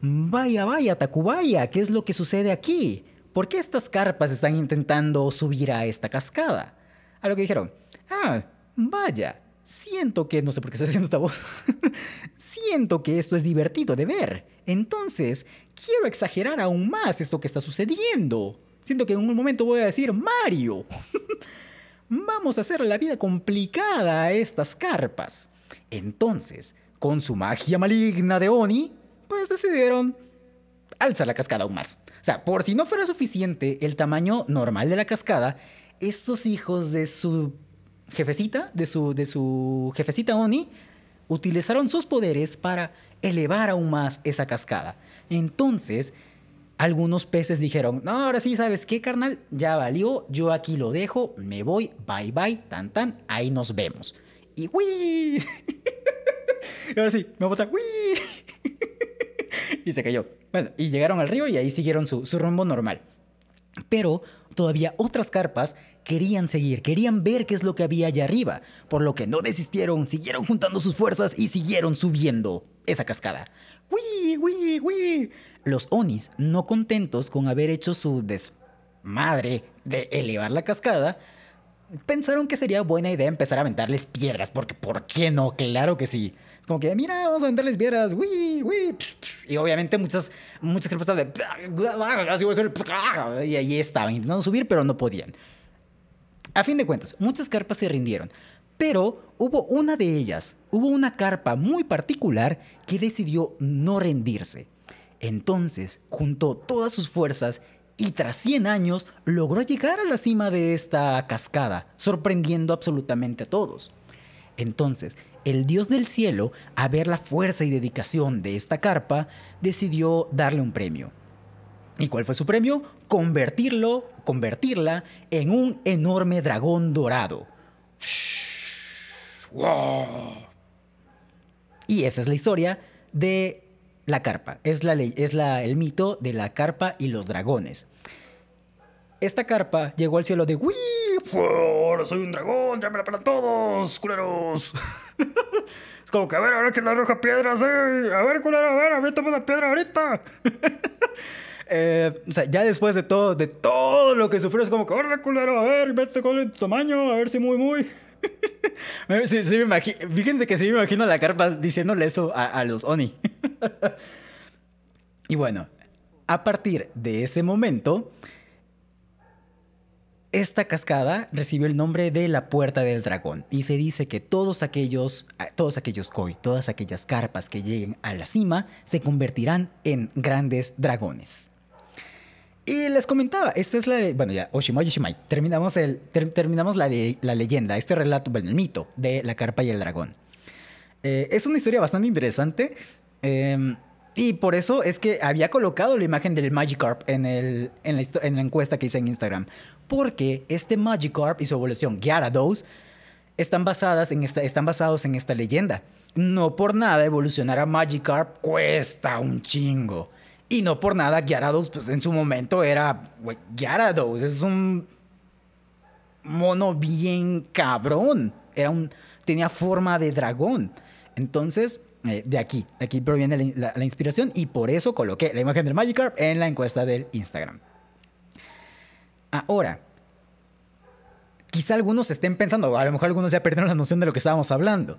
vaya, vaya, Tacubaya, ¿qué es lo que sucede aquí? ¿Por qué estas carpas están intentando subir a esta cascada? A lo que dijeron, ah, vaya, siento que, no sé por qué estoy haciendo esta voz, siento que esto es divertido de ver. Entonces, quiero exagerar aún más esto que está sucediendo. Siento que en un momento voy a decir, Mario, vamos a hacer la vida complicada a estas carpas. Entonces, con su magia maligna de Oni, pues decidieron alzar la cascada aún más. O sea, por si no fuera suficiente el tamaño normal de la cascada, estos hijos de su jefecita, de su, de su jefecita Oni, utilizaron sus poderes para elevar aún más esa cascada. Entonces, algunos peces dijeron, no, ahora sí, ¿sabes qué, carnal? Ya valió, yo aquí lo dejo, me voy, bye bye, tan tan, ahí nos vemos. Y. Y ahora sí, me voy a y se cayó. Bueno, y llegaron al río y ahí siguieron su, su rumbo normal. Pero todavía otras carpas querían seguir, querían ver qué es lo que había allá arriba, por lo que no desistieron, siguieron juntando sus fuerzas y siguieron subiendo esa cascada. ¡Wii, wii, wii! Los Onis, no contentos con haber hecho su desmadre de elevar la cascada, pensaron que sería buena idea empezar a aventarles piedras, porque ¿por qué no? Claro que sí. Es como que, mira, vamos a aventarles piedras, ¡Wii, wii! Y obviamente muchas, muchas carpas de... Y ahí estaban intentando subir, pero no podían. A fin de cuentas, muchas carpas se rindieron, pero hubo una de ellas, hubo una carpa muy particular que decidió no rendirse. Entonces, juntó todas sus fuerzas y tras 100 años logró llegar a la cima de esta cascada, sorprendiendo absolutamente a todos. Entonces, el dios del cielo, a ver la fuerza y dedicación de esta carpa, decidió darle un premio. ¿Y cuál fue su premio? Convertirlo, convertirla en un enorme dragón dorado. Y esa es la historia de la carpa. Es, la ley, es la, el mito de la carpa y los dragones. Esta carpa llegó al cielo de ¡Wii! Ahora soy un dragón, llámela para todos, culeros. es como que, a ver, a ver que la arroja piedras, eh. A ver, culero, a ver, aviéntame una piedra ahorita. Eh, ya después de todo, de todo lo que sufrió, es como, corre, culero, a ver, vete con tu tamaño, a ver si muy, muy. sí, me fíjense que sí me imagino a la carpa diciéndole eso a, a los Oni. y bueno, a partir de ese momento, esta cascada recibió el nombre de la Puerta del Dragón y se dice que todos aquellos, todos aquellos koi, todas aquellas carpas que lleguen a la cima se convertirán en grandes dragones. Y les comentaba, esta es la, bueno ya, Oshimai Oshimai, terminamos, el, terminamos la, la, leyenda, este relato, bueno, el mito de la carpa y el dragón. Eh, es una historia bastante interesante. Eh, y por eso es que había colocado la imagen del Magikarp en, el, en, la, en la encuesta que hice en Instagram. Porque este Magikarp y su evolución Gyarados están, basadas en esta, están basados en esta leyenda. No por nada evolucionar a Magikarp cuesta un chingo. Y no por nada Gyarados, pues en su momento era Gyarados. Es un mono bien cabrón. Era un, tenía forma de dragón. Entonces, eh, de aquí, de aquí proviene la, inspiración y por eso coloqué la imagen del Magikarp en la encuesta del Instagram. Ahora, quizá algunos estén pensando, a lo mejor algunos ya perdieron la noción de lo que estábamos hablando.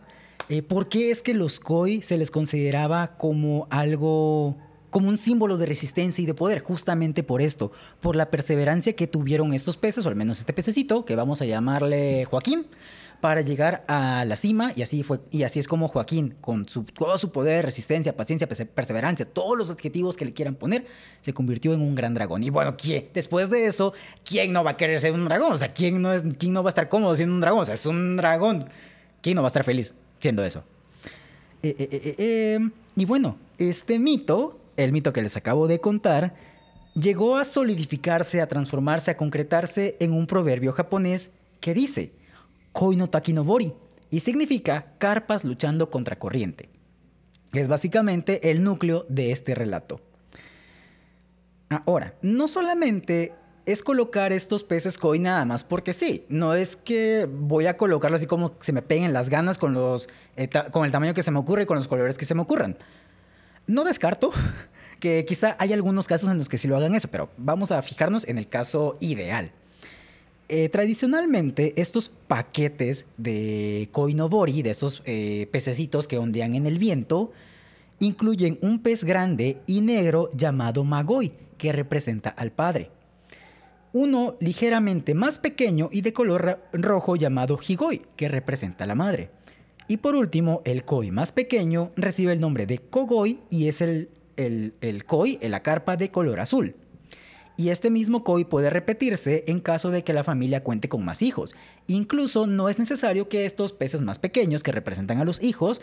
Eh, ¿Por qué es que los koi se les consideraba como algo, como un símbolo de resistencia y de poder? Justamente por esto, por la perseverancia que tuvieron estos peces, o al menos este pececito, que vamos a llamarle Joaquín, para llegar a la cima y así fue y así es como Joaquín con todo su poder, resistencia, paciencia, perseverancia, todos los adjetivos que le quieran poner, se convirtió en un gran dragón. Y bueno, ¿quién? después de eso, ¿quién no va a querer ser un dragón? O sea, ¿quién no es quién no va a estar cómodo siendo un dragón? O sea, es un dragón. ¿Quién no va a estar feliz siendo eso? Eh, eh, eh, y bueno, este mito, el mito que les acabo de contar, llegó a solidificarse, a transformarse, a concretarse en un proverbio japonés que dice, Koi no Takinobori y significa carpas luchando contra corriente. Es básicamente el núcleo de este relato. Ahora, no solamente es colocar estos peces koi nada más porque sí. No es que voy a colocarlo así como se me peguen las ganas con, los, eh, con el tamaño que se me ocurre y con los colores que se me ocurran. No descarto que quizá hay algunos casos en los que sí lo hagan eso, pero vamos a fijarnos en el caso ideal. Eh, tradicionalmente, estos paquetes de koinobori, de esos eh, pececitos que ondean en el viento, incluyen un pez grande y negro llamado magoi, que representa al padre. Uno ligeramente más pequeño y de color rojo llamado higoi, que representa a la madre. Y por último, el koi más pequeño recibe el nombre de kogoi y es el, el, el koi, la carpa de color azul. Y este mismo COI puede repetirse en caso de que la familia cuente con más hijos. Incluso no es necesario que estos peces más pequeños que representan a los hijos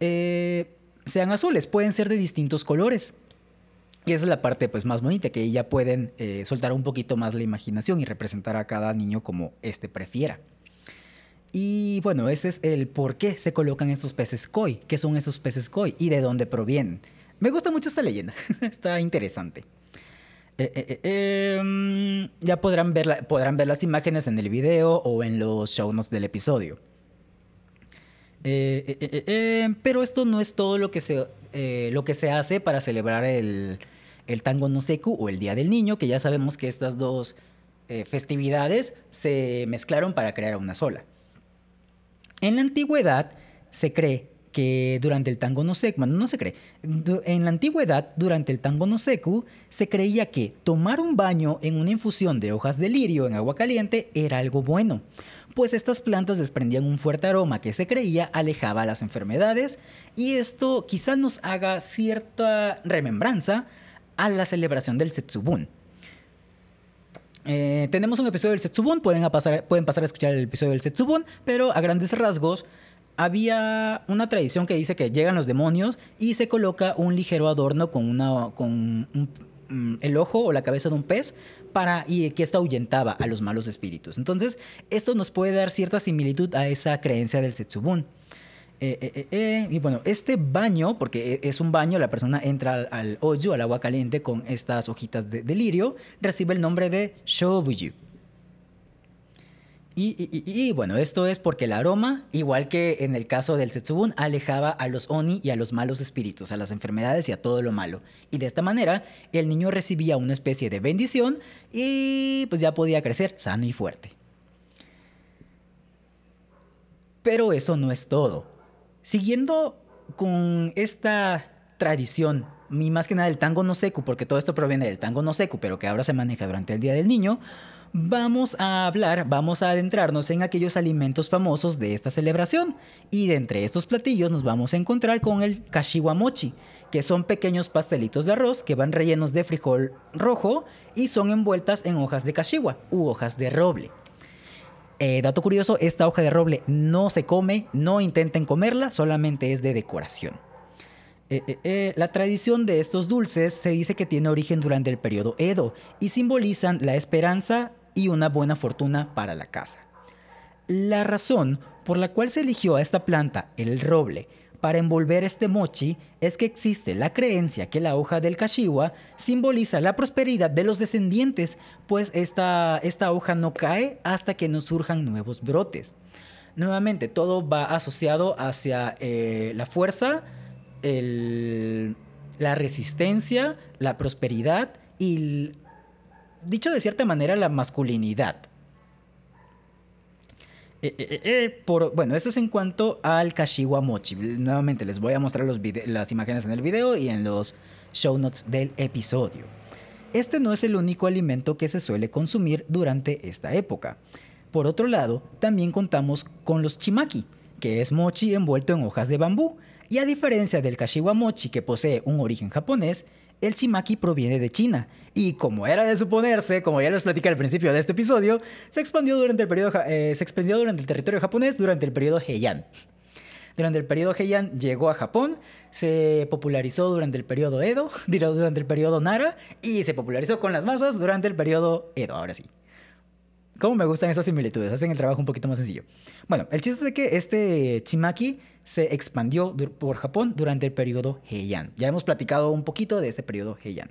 eh, sean azules, pueden ser de distintos colores. Y esa es la parte pues, más bonita, que ya pueden eh, soltar un poquito más la imaginación y representar a cada niño como éste prefiera. Y bueno, ese es el por qué se colocan estos peces koi, qué son esos peces koi y de dónde provienen. Me gusta mucho esta leyenda, está interesante. Eh, eh, eh, em, ya podrán ver, podrán ver las imágenes en el video o en los show notes del episodio. pero esto no es todo lo que se, lo que se hace para celebrar el, el Tango no Seku o el Día del Niño, que ya sabemos que estas dos festividades se mezclaron para crear una sola. En la antigüedad se cree que durante el tango no seku, no se cree, en la antigüedad, durante el tango no seku, se creía que tomar un baño en una infusión de hojas de lirio en agua caliente era algo bueno, pues estas plantas desprendían un fuerte aroma que se creía alejaba las enfermedades y esto quizá nos haga cierta remembranza a la celebración del Setsubun. Eh, tenemos un episodio del Setsubun, pueden pasar, pueden pasar a escuchar el episodio del Setsubun, pero a grandes rasgos había una tradición que dice que llegan los demonios y se coloca un ligero adorno con, con mm, el ojo o la cabeza de un pez para y que esto ahuyentaba a los malos espíritus. Entonces, esto nos puede dar cierta similitud a esa creencia del Setsubun. Eh, eh, eh, y bueno, este baño, porque es un baño, la persona entra al, al al agua caliente, con estas hojitas de, de lirio, recibe el nombre de Shobuyu. Y, bueno, esto es porque el aroma, igual que en el caso del Setsubun, alejaba a los Oni y a los malos espíritus, a las enfermedades y a todo lo malo. Y de esta manera, el niño recibía una especie de bendición y pues ya podía crecer sano y fuerte. Pero eso no es todo. Siguiendo con esta tradición, y más que nada el tango no seku, porque todo esto proviene del tango no seku, pero que ahora se maneja durante el Día del Niño, vamos a hablar, vamos a adentrarnos en aquellos alimentos famosos de esta celebración. Y de entre estos platillos nos vamos a encontrar con el kashiwa mochi, que son pequeños pastelitos de arroz que van rellenos de frijol rojo y son envueltas en hojas de kashiwa u hojas de roble. Eh, dato curioso, esta hoja de roble no se come, no intenten comerla, solamente es de decoración. Eh, eh, la tradición de estos dulces se dice que tiene origen durante el periodo Edo y simbolizan la esperanza y una buena fortuna para la casa. La razón por la cual se eligió a esta planta, el roble, para envolver este mochi es que existe la creencia que la hoja del kashiwa simboliza la prosperidad de los descendientes, pues esta, esta hoja no cae hasta que nos surjan nuevos brotes. Nuevamente, todo va asociado hacia eh, la fuerza, la resistencia, la prosperidad y, dicho de cierta manera, la masculinidad. Eh, eh, eh, por, bueno, eso es en cuanto al kashiwa mochi. Nuevamente les voy a mostrar las imágenes en el video y en los show notes del episodio. Este no es el único alimento que se suele consumir durante esta época. Por otro lado, también contamos con los chimaki, que es mochi envuelto en hojas de bambú. Y a diferencia del kashiwa mochi, que posee un origen japonés, el chimaki proviene de China. Y como era de suponerse, como ya les platicé al principio de este episodio, se expandió durante el, periodo, eh, se expandió durante el territorio japonés durante el periodo Heian. Durante el periodo Heian llegó a Japón, se popularizó durante el periodo Edo, durante el periodo Nara y se popularizó con las masas durante el periodo Edo, ahora sí. ¿Cómo me gustan estas similitudes? Hacen el trabajo un poquito más sencillo. Bueno, el chiste es que este chimaki se expandió por Japón durante el periodo Heian. Ya hemos platicado un poquito de este periodo Heian.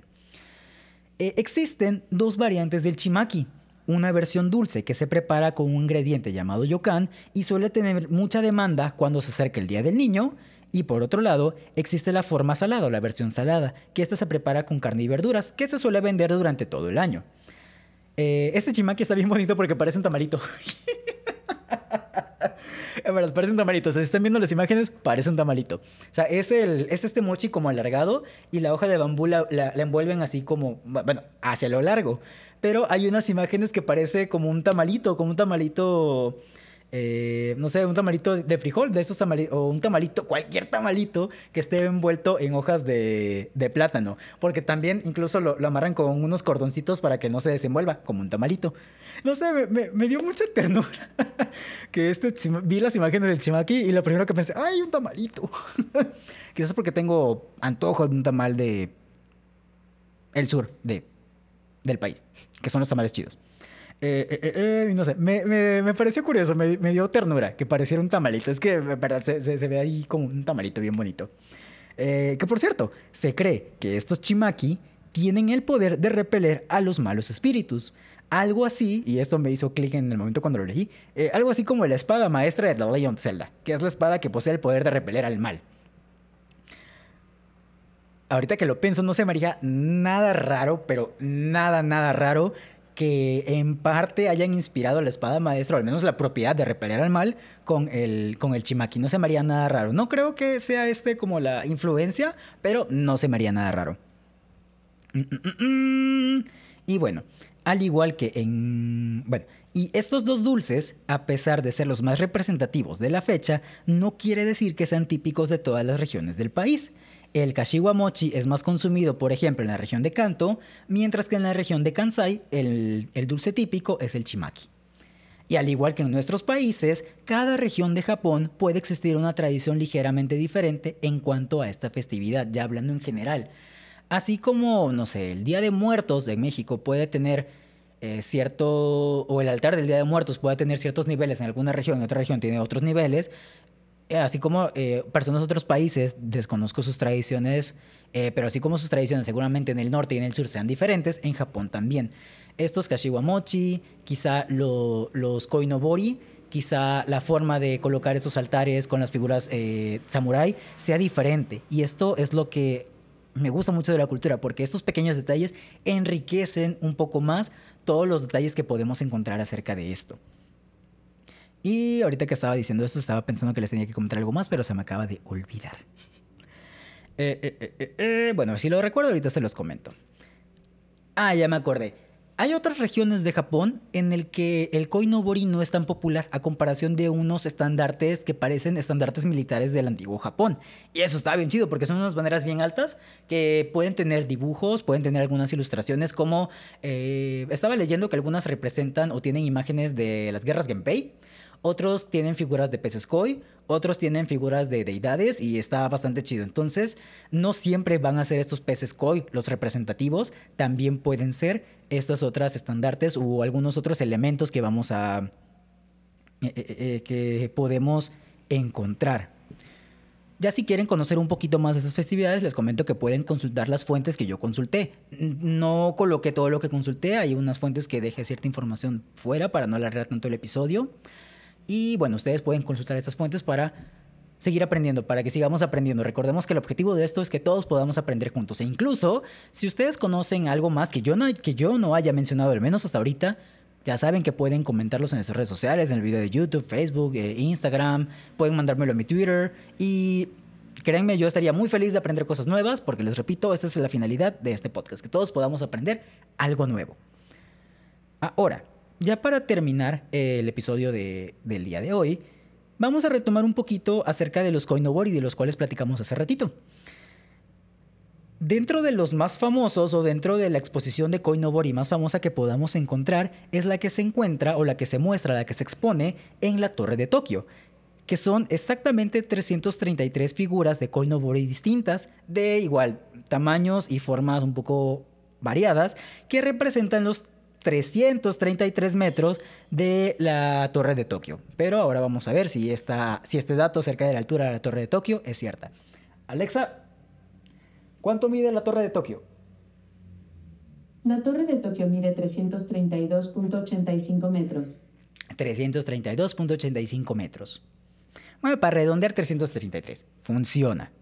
Eh, existen dos variantes del chimaki. Una versión dulce que se prepara con un ingrediente llamado yokan y suele tener mucha demanda cuando se acerca el Día del Niño. Y por otro lado, existe la forma salada o la versión salada, que esta se prepara con carne y verduras, que se suele vender durante todo el año. Eh, este chimaki está bien bonito porque parece un tamarito. Verdad, parece un tamalito. O si están viendo las imágenes, parece un tamalito. O sea, es, el, es este mochi como alargado y la hoja de bambú la, la- la envuelven así como, bueno, hacia lo largo. Pero hay unas imágenes que parece como un tamalito, como un tamalito, eh, no sé, un tamalito de frijol, de esos tamalitos, o un tamalito, cualquier tamalito que esté envuelto en hojas de, plátano. Porque también incluso lo, amarran con unos cordoncitos para que no se desenvuelva, como un tamalito. No sé, me, dio mucha ternura que este vi las imágenes del chimaki y lo primero que pensé, ¡ay, un tamalito! Quizás porque tengo antojo de un tamal de el sur de, del país, que son los tamales chidos. Eh, eh, eh, eh, no sé, me, me- me pareció curioso, me, me dio ternura que pareciera un tamalito. Es que, verdad, se, se- se ve ahí como un tamalito bien bonito. Eh, que por cierto, se cree que estos chimaki tienen el poder de repeler a los malos espíritus. Algo así, y esto me hizo clic en el momento cuando lo leí, eh, algo así como la espada maestra de The Legend Zelda, que es la espada que posee el poder de repeler al mal. Ahorita que lo pienso, no se me haría nada raro, pero nada, nada raro que en parte hayan inspirado la espada maestra, o al menos la propiedad de repeler al mal, con el, con el chimaki. No se me haría nada raro. No creo que sea este como la influencia, pero no se me haría nada raro. Mm, mm, mm. Y bueno, al igual que en... Bueno, y estos dos dulces, a pesar de ser los más representativos de la fecha, no quiere decir que sean típicos de todas las regiones del país. El kashiwa mochi es más consumido, por ejemplo, en la región de Kanto, mientras que en la región de Kansai el, dulce típico es el chimaki. Y al igual que en nuestros países, cada región de Japón puede existir una tradición ligeramente diferente en cuanto a esta festividad, ya hablando en general. Así como, no sé, el Día de Muertos en México puede tener eh, cierto, o el altar del Día de Muertos puede tener ciertos niveles en alguna región, en otra región tiene otros niveles, así como eh, personas de otros países, desconozco sus tradiciones, eh, pero así como sus tradiciones seguramente en el norte y en el sur sean diferentes, en Japón también. estos kashiwamochi, quizá los koinobori, quizá la forma de colocar estos altares con las figuras eh, samurai sea diferente. Y esto es lo que me gusta mucho de la cultura, porque estos pequeños detalles enriquecen un poco más todos los detalles que podemos encontrar acerca de esto. Y ahorita que estaba diciendo esto, estaba pensando que les tenía que comentar algo más, pero se me acaba de olvidar. Eh, eh, eh, bueno, si lo recuerdo, ahorita se los comento. Ah, ya me acordé. Hay otras regiones de Japón en el que el koinobori no es tan popular a comparación de unos estandartes que parecen estandartes militares del antiguo Japón. Y eso está bien chido porque son unas banderas bien altas que pueden tener dibujos, pueden tener algunas ilustraciones como estaba leyendo que algunas representan o tienen imágenes de las guerras Genpei otros tienen figuras de peces koi, otros tienen figuras de deidades y está bastante chido. Entonces, no siempre van a ser estos peces koi los representativos, también pueden ser estas otras estandartes o algunos otros elementos que vamos a eh, eh, eh, que podemos encontrar. Ya si quieren conocer un poquito más de estas festividades, les comento que pueden consultar las fuentes que yo consulté. No coloqué todo lo que consulté, hay unas fuentes que dejé cierta información fuera para no alargar tanto el episodio. Y bueno, ustedes pueden consultar estas fuentes para seguir aprendiendo, para que sigamos aprendiendo. Recordemos que el objetivo de esto es que todos podamos aprender juntos. E incluso, si ustedes conocen algo más que yo no, que yo no haya mencionado, al menos hasta ahorita, ya saben que pueden comentarlos en sus redes sociales, en el video de YouTube, Facebook, eh, Instagram, pueden mandármelo en mi Twitter y créanme, yo estaría muy feliz de aprender cosas nuevas porque les repito, esta es la finalidad de este podcast, que todos podamos aprender algo nuevo. Ahora, ya para terminar el episodio del día de hoy, vamos a retomar un poquito acerca de los Koinobori de los cuales platicamos hace ratito. Dentro de los más famosos o dentro de la exposición de Koinobori más famosa que podamos encontrar es la que se encuentra o la que se muestra, la que se expone en la Torre de Tokio, que son exactamente 333 figuras de Koinobori distintas, de igual tamaños y formas un poco variadas, que representan los 333 metros de la Torre de Tokio. Pero ahora vamos a ver si, esta, si este dato acerca de la altura de la Torre de Tokio es cierta. Alexa, ¿cuánto mide la Torre de Tokio? La Torre de Tokio mide 332.85 metros. 332.85 metros. Bueno, para redondear 333. Funciona.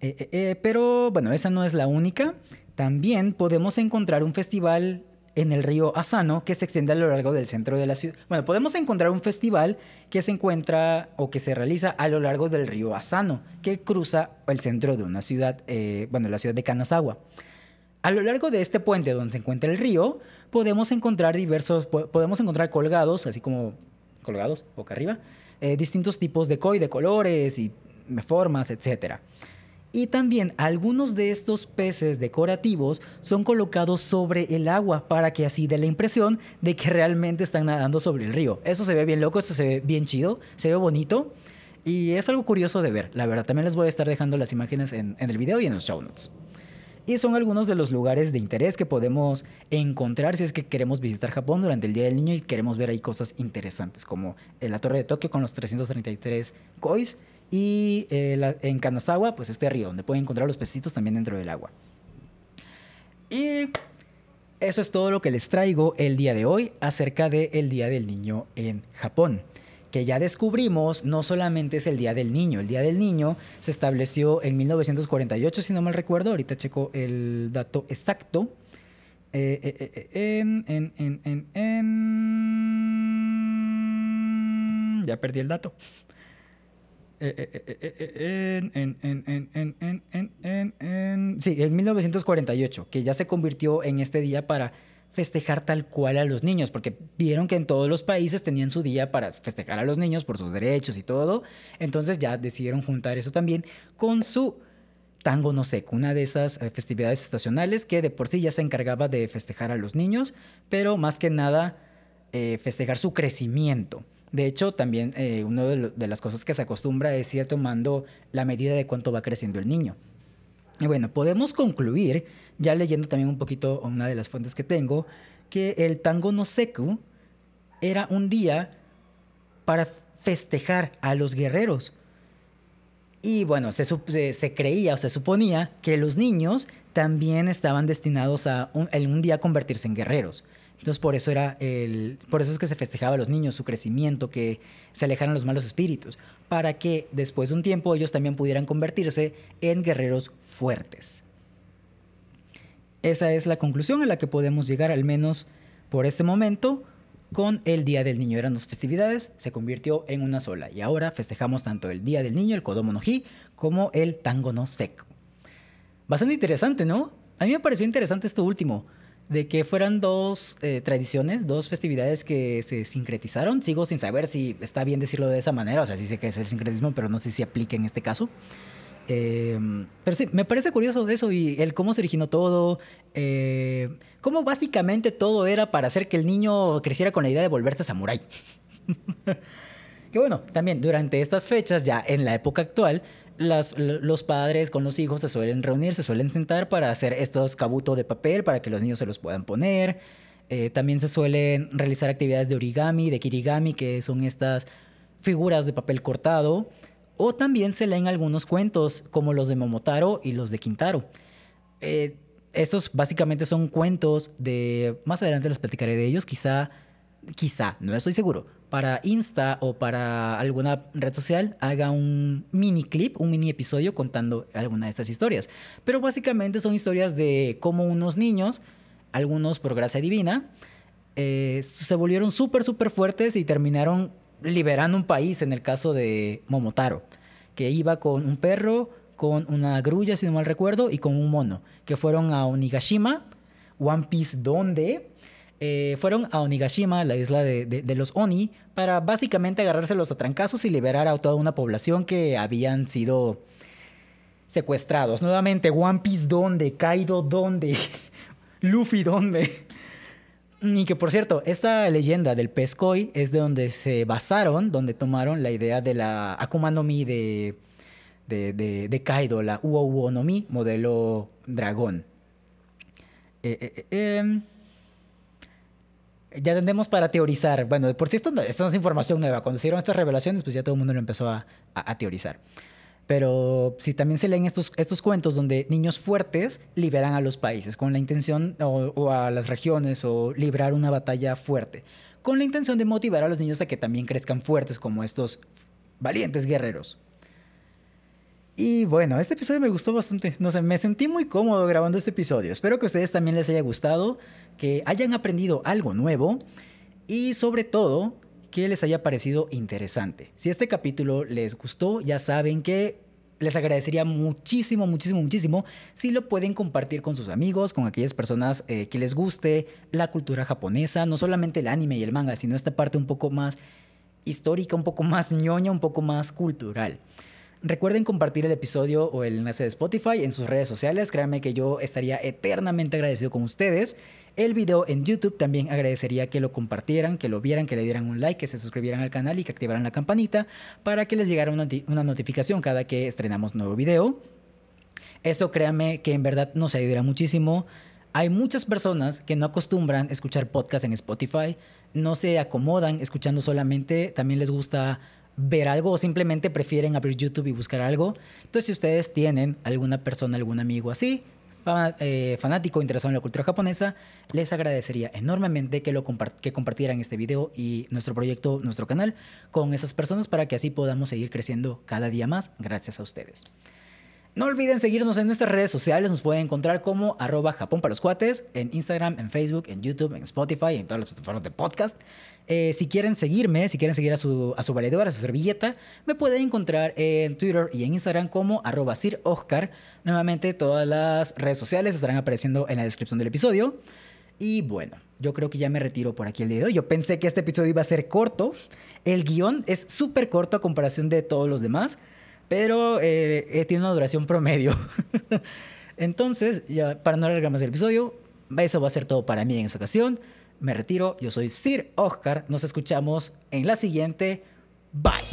Eh, eh, eh, pero bueno, esa no es la única. También podemos encontrar un festival en el río Asano que se extiende a lo largo del centro de la ciudad. Bueno, podemos encontrar un festival que se encuentra o que se realiza a lo largo del río Asano, que cruza el centro de una ciudad, eh, bueno, la ciudad de Kanazawa. A lo largo de este puente donde se encuentra el río, podemos encontrar diversos, podemos encontrar colgados, así como colgados, boca arriba, eh, distintos tipos de koi de colores y formas, etcétera. Y también algunos de estos peces decorativos son colocados sobre el agua para que así dé la impresión de que realmente están nadando sobre el río. Eso se ve bien loco, eso se ve bien chido, se ve bonito y es algo curioso de ver. La verdad, también les voy a estar dejando las imágenes en, el video y en los show notes. Y son algunos de los lugares de interés que podemos encontrar si es que queremos visitar Japón durante el Día del Niño y queremos ver ahí cosas interesantes como la Torre de Tokio con los 333 kois y eh, en Kanazawa, pues este río, donde pueden encontrar los pececitos también dentro del agua. Y eso es todo lo que les traigo el día de hoy acerca del Día del Niño en Japón. Que ya descubrimos, no solamente es el Día del Niño, el Día del Niño se estableció en 1948, si no mal recuerdo, ahorita checo el dato exacto. Eh, eh, en, en, en, en, Ya perdí el dato sí, en 1948, que ya se convirtió en este día para festejar tal cual a los niños, porque vieron que en todos los países tenían su día para festejar a los niños por sus derechos y todo, entonces ya decidieron juntar eso también con su Tango no Seco, una de esas eh, festividades estacionales que de por sí ya se encargaba de festejar a los niños, pero más que nada eh, festejar su crecimiento. De hecho, también eh, una de, las cosas que se acostumbra es ir tomando la medida de cuánto va creciendo el niño. Y bueno, podemos concluir, ya leyendo también un poquito una de las fuentes que tengo, que el Tango no Seku era un día para festejar a los guerreros. Y bueno, se, se, creía o se suponía que los niños también estaban destinados a un, un día convertirse en guerreros. Entonces por eso era el, por eso es que se festejaba a los niños su crecimiento, que se alejaran los malos espíritus, para que después de un tiempo ellos también pudieran convertirse en guerreros fuertes. Esa es la conclusión a la que podemos llegar al menos por este momento con el Día del Niño. Eran dos festividades, se convirtió en una sola y ahora festejamos tanto el Día del Niño, el Kodomo no como el Tango no Seco. Bastante interesante, ¿no? A mí me pareció interesante esto último, de que fueran dos eh, tradiciones, dos festividades que se sincretizaron. Sigo sin saber si está bien decirlo de esa manera, o sea, sí sé que es el sincretismo, pero no sé si aplica en este caso. Eh, pero sí, me parece curioso eso y el cómo se originó todo, eh, cómo básicamente todo era para hacer que el niño creciera con la idea de volverse samurái. que bueno, también durante estas fechas, ya en la época actual, las, los padres con los hijos se suelen reunir, se suelen sentar para hacer estos kabuto de papel para que los niños se los puedan poner. Eh, también se suelen realizar actividades de origami, de kirigami, que son estas figuras de papel cortado. O también se leen algunos cuentos, como los de Momotaro y los de Quintaro. Eh, estos básicamente son cuentos de... Más adelante les platicaré de ellos, quizá, quizá, no estoy seguro, para Insta o para alguna red social haga un mini clip, un mini episodio contando alguna de estas historias. Pero básicamente son historias de cómo unos niños, algunos por gracia divina, eh, se volvieron súper, súper fuertes y terminaron liberando un país, en el caso de Momotaro, que iba con un perro, con una grulla, si no mal recuerdo, y con un mono, que fueron a Onigashima, One Piece donde eh, fueron a Onigashima, la isla de, los Oni, para básicamente agarrarse los atrancazos y liberar a toda una población que habían sido secuestrados. Nuevamente, One Piece dónde, Kaido dónde, Luffy dónde. Y que por cierto, esta leyenda del pez es de donde se basaron, donde tomaron la idea de la Akuma no Mi de, de, Kaido, la Uo Uo no Mi, modelo dragón. Eh, eh, eh em, ya tendemos para teorizar. Bueno, por si esto, esto no es información nueva. Cuando se dieron estas revelaciones, pues ya todo el mundo lo empezó a, a, teorizar. Pero si también se leen estos, estos cuentos donde niños fuertes liberan a los países con la intención, o, o, a las regiones, o librar una batalla fuerte, con la intención de motivar a los niños a que también crezcan fuertes como estos valientes guerreros. Y bueno, este episodio me gustó bastante. No sé, me sentí muy cómodo grabando este episodio. Espero que a ustedes también les haya gustado, que hayan aprendido algo nuevo y sobre todo que les haya parecido interesante. Si este capítulo les gustó, ya saben que les agradecería muchísimo, muchísimo, muchísimo si lo pueden compartir con sus amigos, con aquellas personas eh, que les guste la cultura japonesa, no solamente el anime y el manga, sino esta parte un poco más histórica, un poco más ñoña, un poco más cultural. Recuerden compartir el episodio o el enlace de Spotify en sus redes sociales. Créanme que yo estaría eternamente agradecido con ustedes. El video en YouTube también agradecería que lo compartieran, que lo vieran, que le dieran un like, que se suscribieran al canal y que activaran la campanita para que les llegara una, notificación cada que estrenamos nuevo video. Esto créanme que en verdad nos ayudará muchísimo. Hay muchas personas que no acostumbran escuchar podcast en Spotify, no se acomodan escuchando solamente, también les gusta ver algo o simplemente prefieren abrir YouTube y buscar algo. Entonces, si ustedes tienen alguna persona, algún amigo así, eh, fanático interesado en la cultura japonesa, les agradecería enormemente que, lo que compartieran este video y nuestro proyecto, nuestro canal, con esas personas para que así podamos seguir creciendo cada día más gracias a ustedes. No olviden seguirnos en nuestras redes sociales, nos pueden encontrar como arroba Japón para los en Instagram, en Facebook, en YouTube, en Spotify, en todas las plataformas de podcast. Eh, si quieren seguirme, si quieren seguir a su, a su a su servilleta, me pueden encontrar en Twitter y en Instagram como arroba Sir Oscar. Nuevamente, todas las redes sociales estarán apareciendo en la descripción del episodio. Y bueno, yo creo que ya me retiro por aquí el día. Yo pensé que este episodio iba a ser corto. El guion es súper corto a comparación de todos los demás, pero eh, eh, tiene una duración promedio. Entonces, ya, para no alargar más el episodio, eso va a ser todo para mí en esta ocasión me retiro. Yo soy Sir Oscar. Nos escuchamos en la siguiente. Bye.